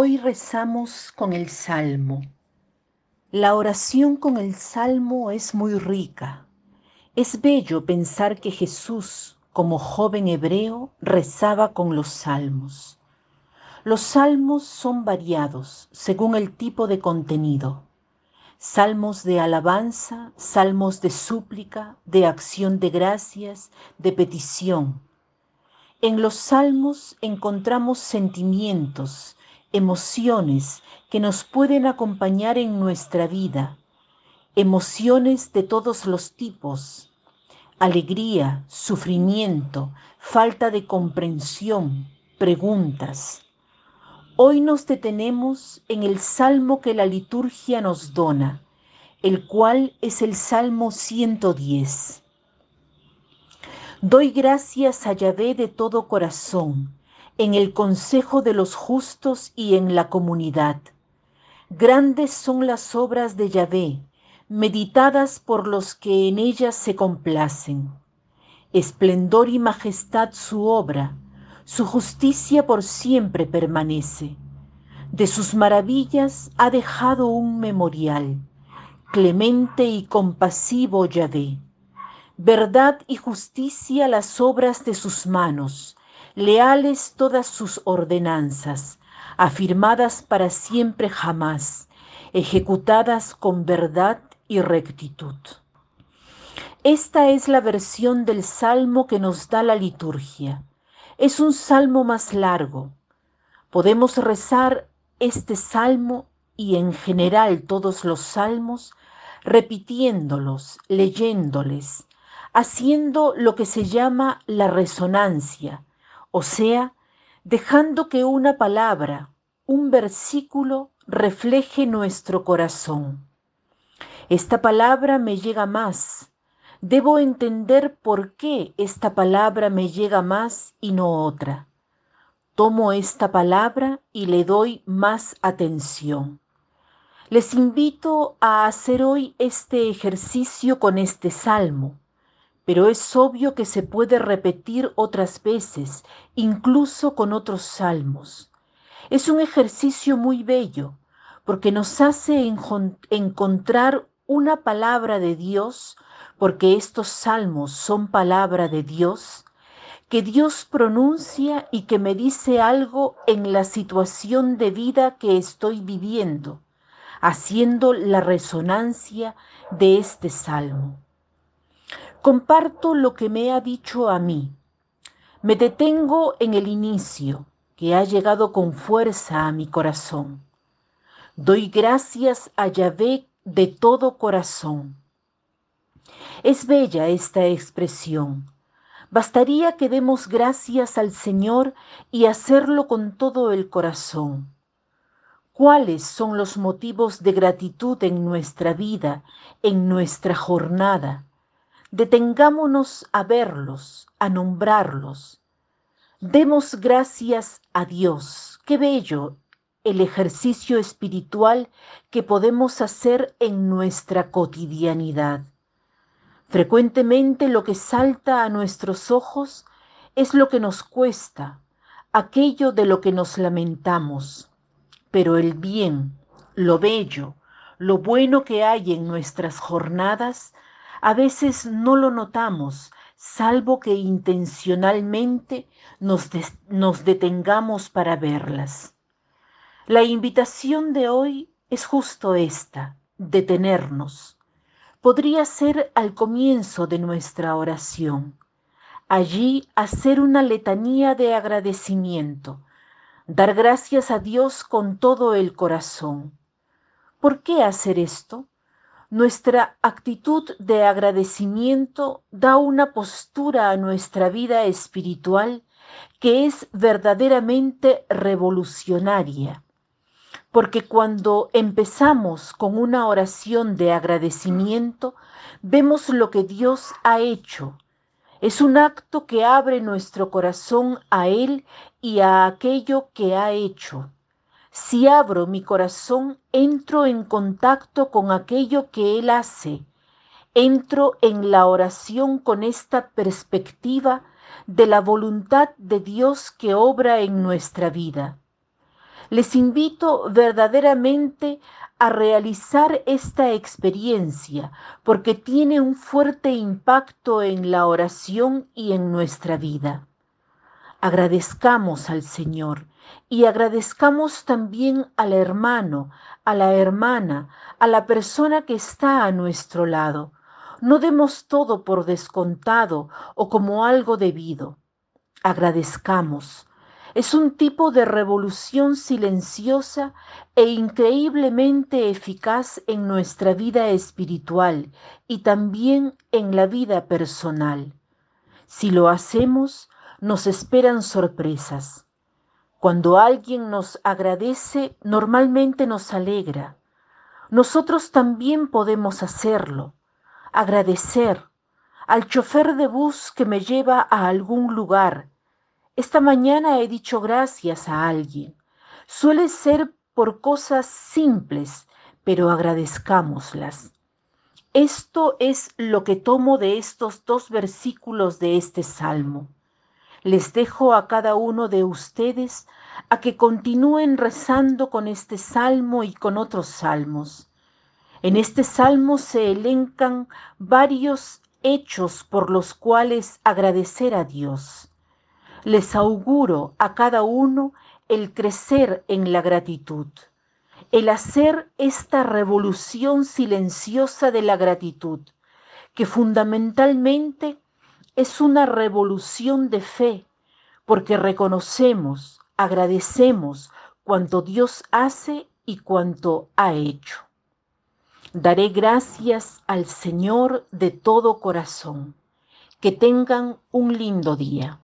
Hoy rezamos con el Salmo. La oración con el Salmo es muy rica. Es bello pensar que Jesús, como joven hebreo, rezaba con los salmos. Los salmos son variados según el tipo de contenido. Salmos de alabanza, salmos de súplica, de acción de gracias, de petición. En los salmos encontramos sentimientos, emociones que nos pueden acompañar en nuestra vida, emociones de todos los tipos, alegría, sufrimiento, falta de comprensión, preguntas. Hoy nos detenemos en el salmo que la liturgia nos dona, el cual es el Salmo 110. Doy gracias a Yahvé de todo corazón en el consejo de los justos y en la comunidad. Grandes son las obras de Yahvé, meditadas por los que en ellas se complacen. Esplendor y majestad su obra, su justicia por siempre permanece. De sus maravillas ha dejado un memorial, clemente y compasivo Yahvé. Verdad y justicia las obras de sus manos, leales todas sus ordenanzas, afirmadas para siempre jamás, ejecutadas con verdad y rectitud. Esta es la versión del salmo que nos da la liturgia. Es un salmo más largo. Podemos rezar este salmo y en general todos los salmos repitiéndolos, leyéndoles, haciendo lo que se llama la resonancia, o sea, dejando que una palabra, un versículo refleje nuestro corazón. Esta palabra me llega más. Debo entender por qué esta palabra me llega más y no otra. Tomo esta palabra y le doy más atención. Les invito a hacer hoy este ejercicio con este salmo pero es obvio que se puede repetir otras veces, incluso con otros salmos. Es un ejercicio muy bello, porque nos hace encontrar una palabra de Dios, porque estos salmos son palabra de Dios, que Dios pronuncia y que me dice algo en la situación de vida que estoy viviendo, haciendo la resonancia de este salmo. Comparto lo que me ha dicho a mí. Me detengo en el inicio, que ha llegado con fuerza a mi corazón. Doy gracias a Yahvé de todo corazón. Es bella esta expresión. Bastaría que demos gracias al Señor y hacerlo con todo el corazón. ¿Cuáles son los motivos de gratitud en nuestra vida, en nuestra jornada? Detengámonos a verlos, a nombrarlos. Demos gracias a Dios. Qué bello el ejercicio espiritual que podemos hacer en nuestra cotidianidad. Frecuentemente lo que salta a nuestros ojos es lo que nos cuesta, aquello de lo que nos lamentamos. Pero el bien, lo bello, lo bueno que hay en nuestras jornadas a veces no lo notamos, salvo que intencionalmente nos, detengamos para verlas. La invitación de hoy es justo esta, detenernos. Podría ser al comienzo de nuestra oración. Allí hacer una letanía de agradecimiento, dar gracias a Dios con todo el corazón. ¿Por qué hacer esto? Nuestra actitud de agradecimiento da una postura a nuestra vida espiritual que es verdaderamente revolucionaria. Porque cuando empezamos con una oración de agradecimiento, vemos lo que Dios ha hecho. Es un acto que abre nuestro corazón a Él y a aquello que ha hecho. Si abro mi corazón, entro en contacto con aquello que Él hace. Entro en la oración con esta perspectiva de la voluntad de Dios que obra en nuestra vida. Les invito verdaderamente a realizar esta experiencia porque tiene un fuerte impacto en la oración y en nuestra vida. Agradezcamos al Señor y agradezcamos también al hermano, a la hermana, a la persona que está a nuestro lado. No demos todo por descontado o como algo debido. Agradezcamos. Es un tipo de revolución silenciosa e increíblemente eficaz en nuestra vida espiritual y también en la vida personal. Si lo hacemos, nos esperan sorpresas. Cuando alguien nos agradece, normalmente nos alegra. Nosotros también podemos hacerlo. Agradecer al chofer de bus que me lleva a algún lugar. Esta mañana he dicho gracias a alguien. Suele ser por cosas simples, pero agradezcámoslas. Esto es lo que tomo de estos dos versículos de este salmo. Les dejo a cada uno de ustedes a que continúen rezando con este salmo y con otros salmos. En este salmo se elencan varios hechos por los cuales agradecer a Dios. Les auguro a cada uno el crecer en la gratitud, el hacer esta revolución silenciosa de la gratitud, que fundamentalmente es una revolución de fe, porque reconocemos, agradecemos cuanto Dios hace y cuanto ha hecho. Daré gracias al Señor de todo corazón. Que tengan un lindo día.